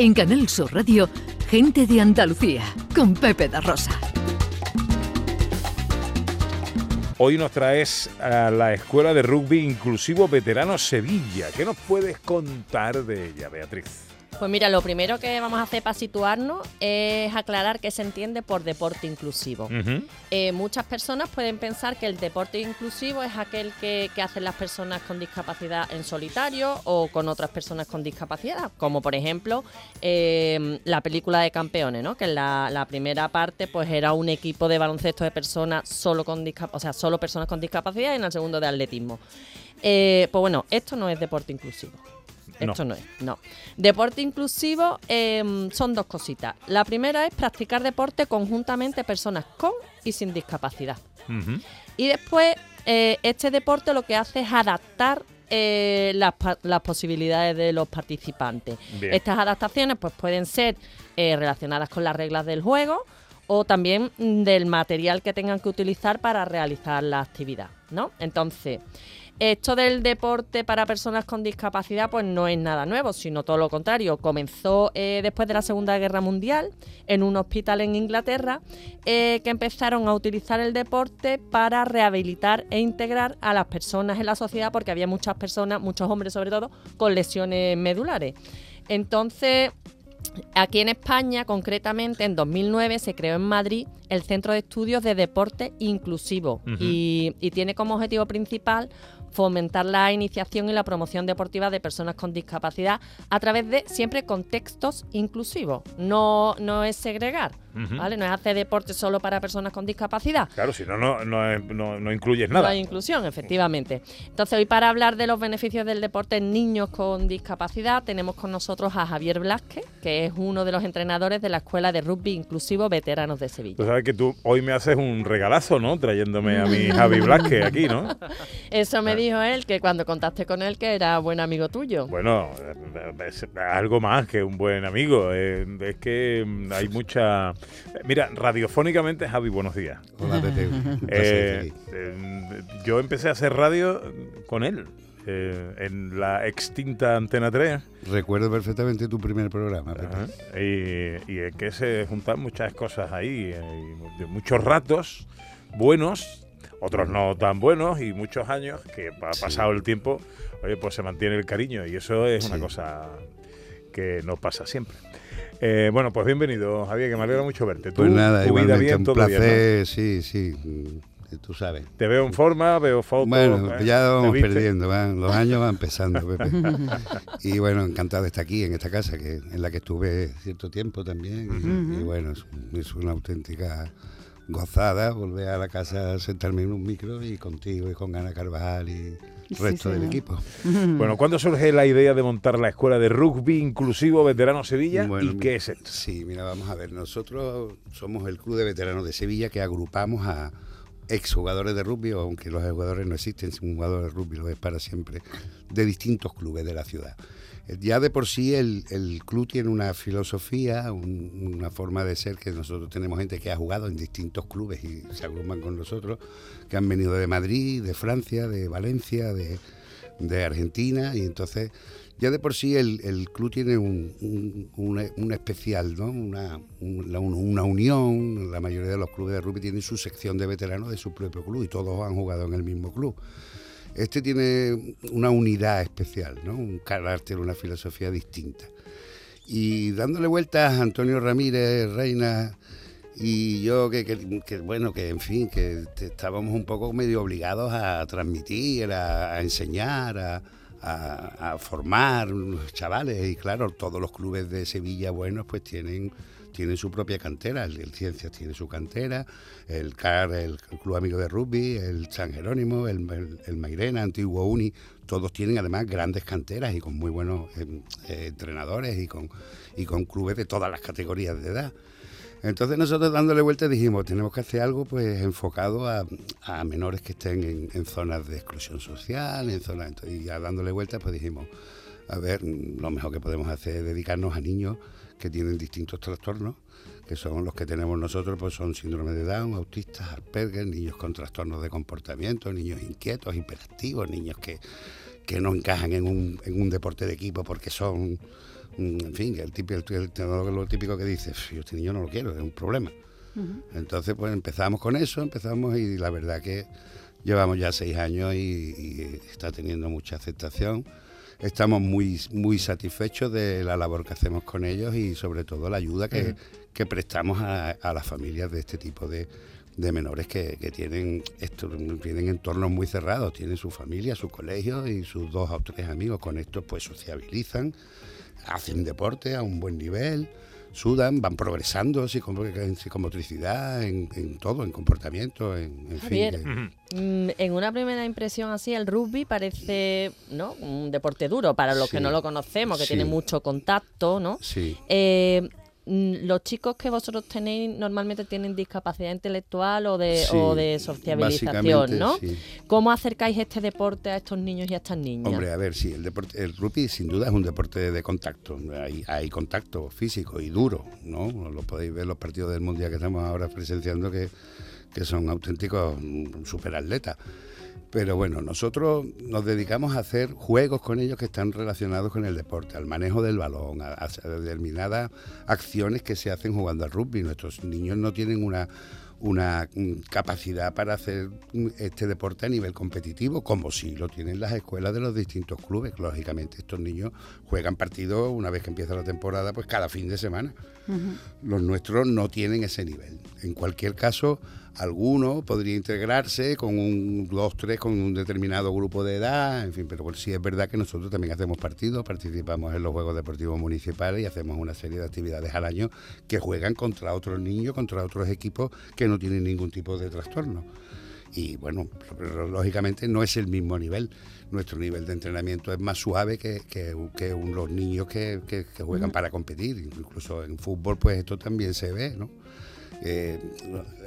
En Canal Sur Radio, Gente de Andalucía, con Pepe da Rosa. Hoy nos traes a la Escuela de Rugby Inclusivo Veterano Sevilla. ¿Qué nos puedes contar de ella, Beatriz? Pues mira, lo primero que vamos a hacer para situarnos es aclarar qué se entiende por deporte inclusivo. Eh, muchas personas pueden pensar que el deporte inclusivo es aquel que, hacen las personas con discapacidad en solitario o con otras personas con discapacidad, como por ejemplo eh, la película de campeones, ¿no? que en la, primera parte pues era un equipo de baloncesto de personas solo con o sea, solo personas con discapacidad y en el segundo de atletismo. Eh, pues bueno, esto no es deporte inclusivo. Esto no, es, no. Deporte inclusivo em, son dos cositas. La primera es practicar deporte conjuntamente personas con y sin discapacidad. Y después, eh, este deporte lo que hace es adaptar eh, las, posibilidades de los participantes. Estas adaptaciones pues pueden ser eh, relacionadas con las reglas del juego o también del material que tengan que utilizar para realizar la actividad, ¿no? Entonces, esto del deporte para personas con discapacidad pues no es nada nuevo, sino todo lo contrario. Comenzó eh, después de la Segunda Guerra Mundial en un hospital en Inglaterra eh, que empezaron a utilizar el deporte para rehabilitar e integrar a las personas en la sociedad porque había muchas personas, muchos hombres sobre todo, con lesiones medulares. Entonces, Aquí en España, concretamente, en 2009 se creó en Madrid el Centro de Estudios de Deporte Inclusivo y, y, tiene como objetivo principal fomentar la iniciación y la promoción deportiva de personas con discapacidad a través de siempre contextos inclusivos. No, no es segregar, ¿vale? No es hacer deporte solo para personas con discapacidad. Claro, si no, no, no, no incluyes nada. Hay inclusión, efectivamente. Entonces, hoy para hablar de los beneficios del deporte en niños con discapacidad, tenemos con nosotros a Javier Blasque, que es uno de los entrenadores de la Escuela de Rugby Inclusivo Veteranos de Sevilla. Tú sabes que tú hoy me haces un regalazo, ¿no? Trayéndome a mi Javi Blasque aquí, ¿no? Eso me dijo él, que cuando contaste con él que era buen amigo tuyo. Bueno, es algo más que un buen amigo. Eh, es que mm, hay mucha... Mira, radiofónicamente, Javi, buenos días. Hola, Pepe. Eh, eh, yo empecé a hacer radio con él. En la extinta Antena 3. Recuerdo perfectamente tu primer programa. Y, y, es que se juntan muchas cosas ahí, de muchos ratos buenos otros no tan buenos y muchos años que ha pasado el tiempo, oye, pues se mantiene el cariño y eso es una cosa que no pasa siempre. Eh, bueno, pues bienvenido, Javier, que me alegra mucho verte. Pues nada, tu vida bien, un placer, sí, sí, tú sabes. Te veo en forma, veo fotos. Bueno, ¿eh? ya vamos perdiendo, los años van empezando, Pepe. y bueno, encantado de estar aquí, en esta casa, que en la que estuve cierto tiempo también. y, bueno, es una auténtica gozada volver a la casa, sentarme en un micro y contigo y con Ana Carvajal y el resto del equipo. Bueno, ¿cuándo surge la idea de montar la escuela de rugby inclusivo Veterano Sevilla y qué es esto? Sí, mira, vamos a ver, nosotros somos el club de veteranos de Sevilla que agrupamos a exjugadores de rugby, aunque los jugadores no existen, un jugador de rugby lo es para siempre, de distintos clubes de la ciudad. Ya de por sí el, club tiene una filosofía, una forma de ser que nosotros tenemos gente que ha jugado en distintos clubes y se agrupan con nosotros, que han venido de Madrid, de Francia, de Valencia, de, Argentina y entonces ya de por sí el, club tiene un, especial, ¿no? Una, una, unión, la mayoría de los clubes de rugby tienen su sección de veteranos de su propio club y todos han jugado en el mismo club. Este tiene una unidad especial, ¿no? un carácter, una filosofía distinta. Y dándole vueltas a Antonio Ramírez, Reina y yo, que, bueno, que en fin, que estábamos un poco medio obligados a transmitir, a, enseñar, a, formar chavales. Y claro, todos los clubes de Sevilla buenos pues tienen tiene su propia cantera, el, Ciencias tiene su cantera, el CAR, el, Club Amigo de Rugby, el San Jerónimo, el, el, Mairena, Antiguo Uni, todos tienen además grandes canteras y con muy buenos eh, entrenadores y con, y con clubes de todas las categorías de edad. Entonces nosotros dándole vuelta dijimos, tenemos que hacer algo pues enfocado a, menores que estén en, zonas de exclusión social, en zonas, y ya dándole vuelta pues dijimos, a ver, lo mejor que podemos hacer es dedicarnos a niños que tienen distintos trastornos, que son los que tenemos nosotros, pues son síndrome de Down, autistas, Asperger, niños con trastornos de comportamiento, niños inquietos, hiperactivos, niños que, que no encajan en un, en un deporte de equipo porque son mm, en fin, el típico, lo típico que dice, yo este niño no lo quiero, es un problema. Entonces, pues empezamos con eso, empezamos y la verdad que llevamos ya seis años y, está teniendo mucha aceptación. Estamos muy, muy satisfechos de la labor que hacemos con ellos y sobre todo la ayuda que, prestamos a, las familias de este tipo de, menores que, tienen, esto, tienen entornos muy cerrados, tienen su familia, su colegio y sus dos o tres amigos. Con esto pues sociabilizan, hacen deporte a un buen nivel sudan, van progresando en psicomotricidad, en, en todo, en comportamiento, en, fin. Mm, en una primera impresión así, el rugby parece ¿no? un deporte duro para los que no lo conocemos, que tiene mucho contacto, ¿no? Sí. Eh, los chicos que vosotros tenéis normalmente tienen discapacidad intelectual o de, o de sociabilización, ¿no? ¿Cómo acercáis este deporte a estos niños y a estas niñas? Hombre, a ver, sí, el deporte, el rugby sin duda es un deporte de contacto. Hay, hay contacto físico y duro, ¿no? Lo podéis ver los partidos del mundial que estamos ahora presenciando que, que son auténticos mm, superatletas. Pero bueno, nosotros nos dedicamos a hacer juegos con ellos que están relacionados con el deporte, al manejo del balón, a, determinadas acciones que se hacen jugando al rugby. Nuestros niños no tienen una, una mm, capacidad para hacer mm, este deporte a nivel competitivo, como si lo tienen las escuelas de los distintos clubes. Lógicamente, estos niños juegan partidos una vez que empieza la temporada, pues cada fin de semana. Los nuestros no tienen ese nivel. En cualquier caso, alguno podría integrarse con un dos, tres, con un determinado grupo de edad, en fin, pero sí es verdad que nosotros también hacemos partidos, participamos en los Juegos Deportivos Municipales y hacemos una serie de actividades al año que juegan contra otros niños, contra otros equipos que no tienen ningún tipo de trastorno. Y bueno, lógicamente no es el mismo nivel. Nuestro nivel de entrenamiento es más suave que, que, los niños que, que juegan para competir. Incluso en fútbol, pues esto también se ve, ¿no? Eh,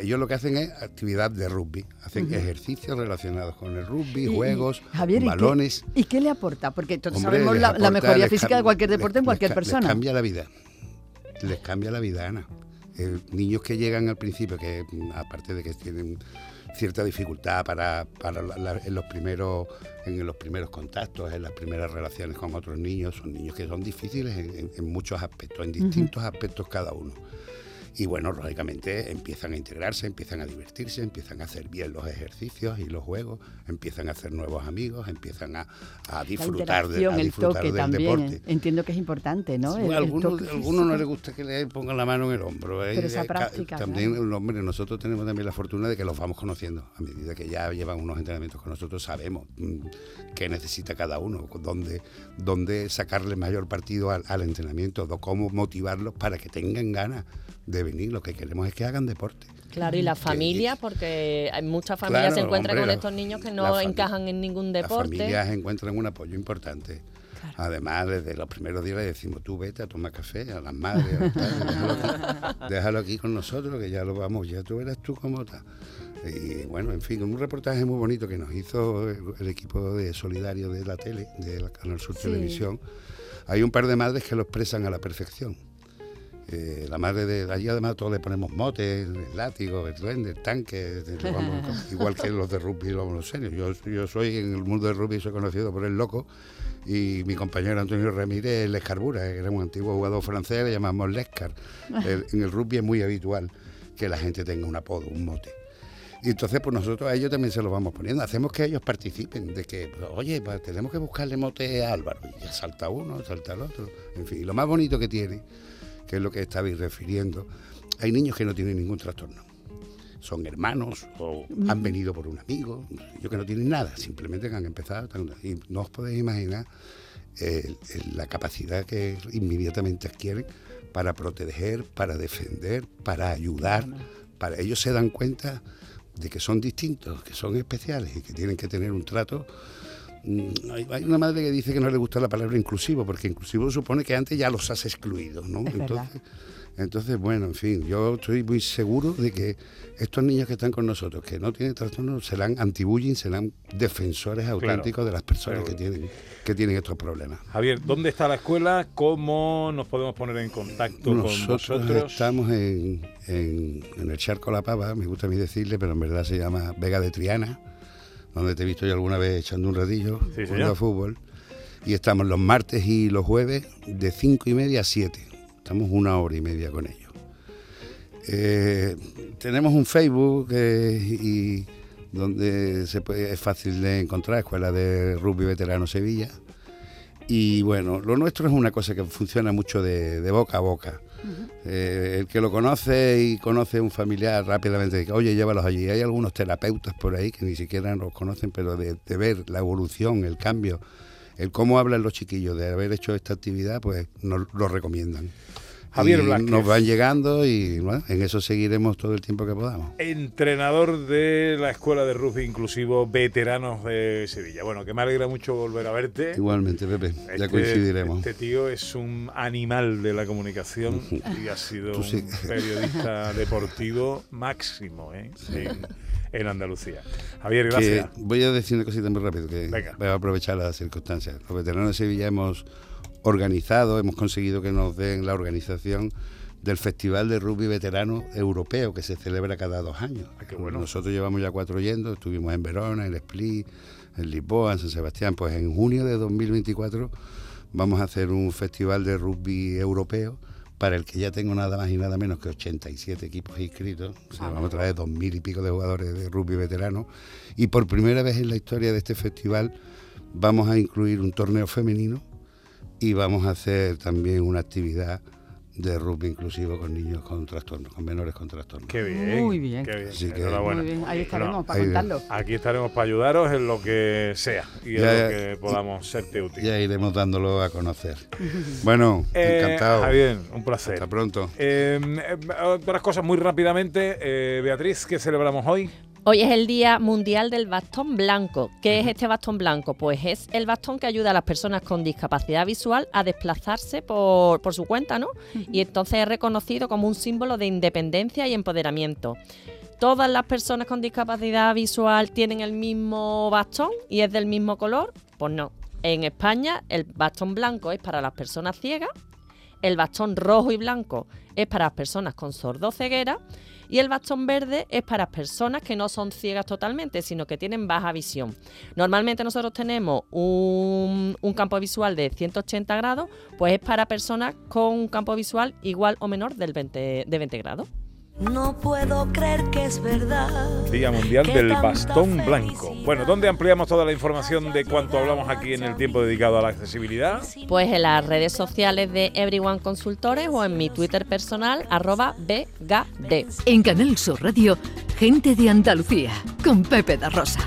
ellos lo que hacen es actividad de rugby, hacen ejercicios relacionados con el rugby, juegos, balones. ¿y qué, le aporta? Porque todos sabemos la, mejoría física de cualquier deporte en cualquier persona. Les cambia la vida, les cambia la vida, Ana. Eh, niños que llegan al principio, que aparte de que tienen cierta dificultad para, en los primeros en los primeros contactos, en las primeras relaciones con otros niños, son niños que son difíciles en, muchos aspectos, en distintos aspectos cada uno. Y bueno, lógicamente empiezan a integrarse, empiezan a divertirse, empiezan a hacer bien los ejercicios y los juegos, empiezan a hacer nuevos amigos, empiezan a, disfrutar, de, el toque también, Entiendo que es importante, ¿no? a algunos, no les gusta que le pongan la mano en el hombro. ¿eh? Pero esa práctica. También, hombre, nosotros tenemos también la fortuna de que los vamos conociendo. A medida que ya llevan unos entrenamientos con nosotros, sabemos mm, qué necesita cada uno, dónde, dónde sacarle mayor partido al, al entrenamiento, cómo motivarlos para que tengan ganas de venir. Lo que queremos es que hagan deporte. Claro, y la familia, porque hay muchas familias se encuentran con estos niños que no encajan en ningún deporte. Las familias encuentran un apoyo importante. Además, desde los primeros días le decimos, tú vete a tomar café a las madres, déjalo, aquí, con nosotros, que ya lo vamos, ya tú verás tú cómo está. Y bueno, en fin, un reportaje muy bonito que nos hizo el, equipo de Solidario de la tele, de la Canal Sur Televisión. Hay un par de madres que lo expresan a la perfección eh, la madre de allí además todos le ponemos motes, el látigo, el duende, el tanque, igual que los de rugby vamos los serios. Yo, yo soy en el mundo del rugby soy conocido por el loco y mi compañero Antonio Ramírez el Escarbura, que era un antiguo jugador francés, le llamamos Lescar. en el rugby es muy habitual que la gente tenga un apodo, un mote. Y entonces, pues nosotros a ellos también se los vamos poniendo. Hacemos que ellos participen, de que, pues, oye, pues, tenemos que buscarle mote a Álvaro. Y ya salta uno, salta el otro. En fin, y lo más bonito que tiene que es lo que estabais refiriendo, hay niños que no tienen ningún trastorno. Son hermanos o han venido por un amigo, ellos que no tienen nada, simplemente han empezado. Y no os podéis imaginar eh, la capacidad que inmediatamente adquieren para proteger, para defender, para ayudar. Para ellos se dan cuenta de que son distintos, que son especiales y que tienen que tener un trato hay una madre que dice que no le gusta la palabra inclusivo, porque inclusivo supone que antes ya los has excluido, ¿no? Entonces, entonces, bueno, en fin, yo estoy muy seguro de que estos niños que están con nosotros, que no tienen trastorno, serán anti-bullying, serán defensores auténticos de las personas que tienen que tienen estos problemas. Javier, ¿dónde está la escuela? ¿Cómo nos podemos poner en contacto con vosotros? Estamos en, en, en, el Charco La Pava, me gusta a mí decirle, pero en verdad se llama Vega de Triana donde te he visto yo alguna vez echando un ratillo jugando a fútbol. Y estamos los martes y los jueves de 5 y media a 7. Estamos una hora y media con ellos. Eh, tenemos un Facebook eh, y donde se puede, es fácil de encontrar, Escuela de Rugby Veterano Sevilla. Y bueno, lo nuestro es una cosa que funciona mucho de, boca a boca. Eh, el que lo conoce y conoce un familiar rápidamente dice, oye, llévalos allí. Hay algunos terapeutas por ahí que ni siquiera los conocen, pero de, ver la evolución, el cambio, el cómo hablan los chiquillos de haber hecho esta actividad, pues nos lo recomiendan. Javier Nos van llegando y en eso seguiremos todo el tiempo que podamos. Entrenador de la Escuela de Rugby Inclusivo Veteranos de Sevilla. Bueno, que me alegra mucho volver a verte. Igualmente, Pepe, ya este, coincidiremos. Este tío es un animal de la comunicación y ha sido un periodista deportivo máximo ¿eh? en, Andalucía. Javier, gracias. voy a decir una cosita muy rápido, que voy a aprovechar las circunstancias. Los veteranos de Sevilla hemos organizado, hemos conseguido que nos den la organización del Festival de Rugby Veterano Europeo que se celebra cada dos años. Ah, bueno. Nosotros llevamos ya cuatro yendo, estuvimos en Verona, en Split, en Lisboa, en San Sebastián. Pues en junio de 2024 vamos a hacer un festival de rugby europeo para el que ya tengo nada más y nada menos que 87 equipos inscritos. Ah, vamos a traer dos mil y pico de jugadores de rugby veterano. Y por primera vez en la historia de este festival vamos a incluir un torneo femenino y vamos a hacer también una actividad de rugby inclusivo con niños con trastornos, con menores con trastornos. Qué bien. Muy bien. Qué bien. Así que, Muy bien. Ahí estaremos para contarlo. Aquí estaremos para ayudaros en lo que sea y en lo que podamos serte útil. Ya iremos dándolo a conocer. bueno, eh, encantado. Bien, un placer. Hasta pronto. Eh, eh, otras cosas muy rápidamente. Beatriz, ¿qué celebramos hoy? Hoy es el Día Mundial del Bastón Blanco. ¿Qué es este bastón blanco? Pues es el bastón que ayuda a las personas con discapacidad visual a desplazarse por, su cuenta, ¿no? Y entonces es reconocido como un símbolo de independencia y empoderamiento. ¿Todas las personas con discapacidad visual tienen el mismo bastón y es del mismo color? Pues no. En España el bastón blanco es para las personas ciegas, el bastón rojo y blanco es para las personas con sordoceguera y el bastón verde es para personas que no son ciegas totalmente, sino que tienen baja visión. Normalmente nosotros tenemos un, campo visual de 180 grados, pues es para personas con un campo visual igual o menor del 20, de 20 grados. No puedo creer que es verdad. Día Mundial del Bastón Blanco. Bueno, ¿dónde ampliamos toda la información de cuanto hablamos aquí en el tiempo dedicado a la accesibilidad? Pues en las redes sociales de Everyone Consultores o en mi Twitter personal, arroba BGD. En Canal Sur Radio, gente de Andalucía, con Pepe da Rosa.